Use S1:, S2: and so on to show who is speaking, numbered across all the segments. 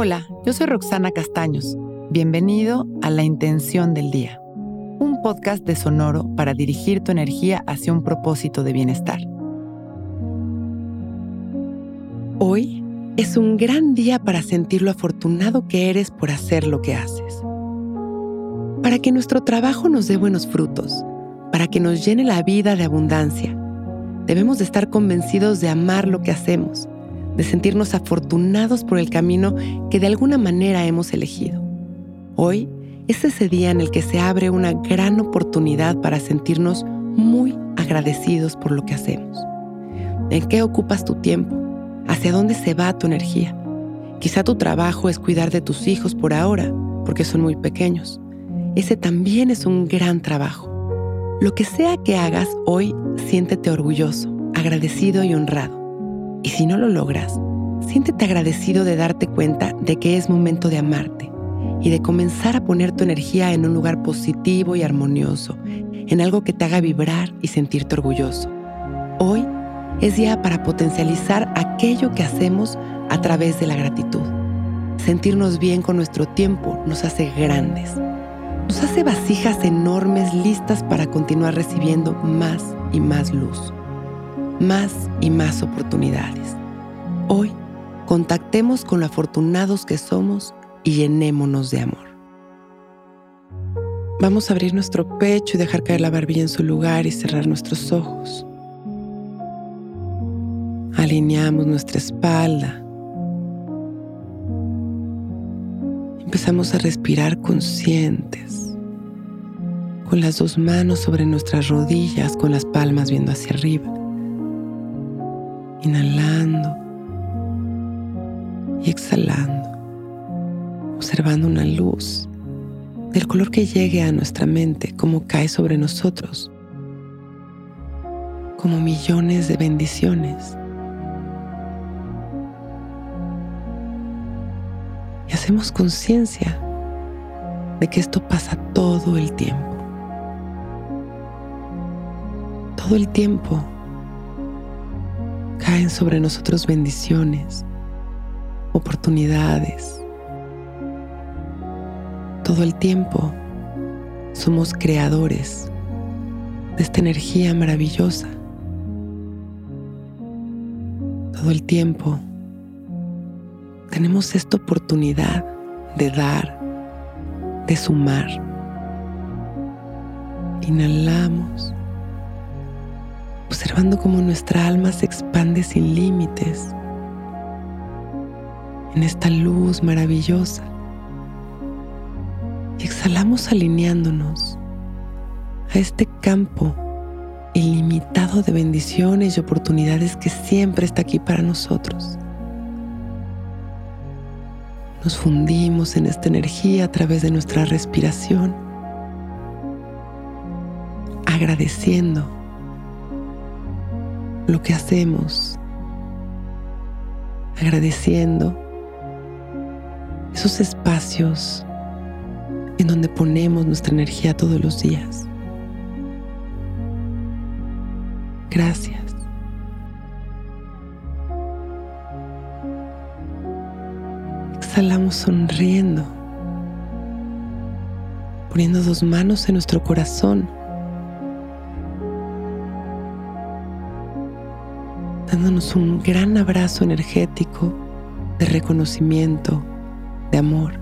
S1: Hola, yo soy Roxana Castaños. Bienvenido a La Intención del Día, un podcast de Sonoro para dirigir tu energía hacia un propósito de bienestar. Hoy es un gran día para sentir lo afortunado que eres por hacer lo que haces. Para que nuestro trabajo nos dé buenos frutos, para que nos llene la vida de abundancia, debemos de estar convencidos de amar lo que hacemos de sentirnos afortunados por el camino que de alguna manera hemos elegido. Hoy es ese día en el que se abre una gran oportunidad para sentirnos muy agradecidos por lo que hacemos. ¿En qué ocupas tu tiempo? ¿Hacia dónde se va tu energía? Quizá tu trabajo es cuidar de tus hijos por ahora, porque son muy pequeños. Ese también es un gran trabajo. Lo que sea que hagas hoy, siéntete orgulloso, agradecido y honrado. Y si no lo logras, siéntete agradecido de darte cuenta de que es momento de amarte y de comenzar a poner tu energía en un lugar positivo y armonioso, en algo que te haga vibrar y sentirte orgulloso. Hoy es día para potencializar aquello que hacemos a través de la gratitud. Sentirnos bien con nuestro tiempo nos hace grandes. Nos hace vasijas enormes listas para continuar recibiendo más y más luz más y más oportunidades. Hoy, contactemos con lo afortunados que somos y llenémonos de amor. Vamos a abrir nuestro pecho y dejar caer la barbilla en su lugar y cerrar nuestros ojos. Alineamos nuestra espalda. Empezamos a respirar conscientes, con las dos manos sobre nuestras rodillas, con las palmas viendo hacia arriba inhalando y exhalando, observando una luz del color que llegue a nuestra mente, como cae sobre nosotros, como millones de bendiciones. Y hacemos conciencia de que esto pasa todo el tiempo. Todo el tiempo caen sobre nosotros bendiciones, oportunidades. Todo el tiempo somos creadores de esta energía maravillosa. Todo el tiempo tenemos esta oportunidad de dar, de sumar. Inhalamos observando cómo nuestra alma se expande sin límites en esta luz maravillosa. Y exhalamos alineándonos a este campo ilimitado de bendiciones y oportunidades que siempre está aquí para nosotros. Nos fundimos en esta energía a través de nuestra respiración, agradeciendo lo que hacemos, agradeciendo esos espacios en donde ponemos nuestra energía todos los días. Gracias. Exhalamos sonriendo, poniendo dos manos en nuestro corazón dándonos un gran abrazo energético de reconocimiento, de amor.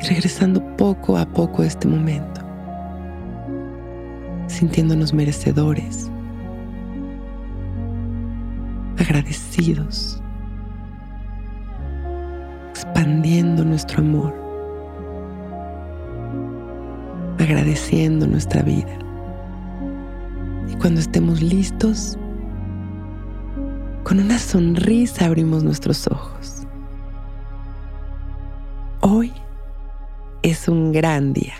S1: Y regresando poco a poco a este momento, sintiéndonos merecedores, agradecidos, expandiendo nuestro amor, agradeciendo nuestra vida cuando estemos listos, con una sonrisa abrimos nuestros ojos. Hoy es un gran día.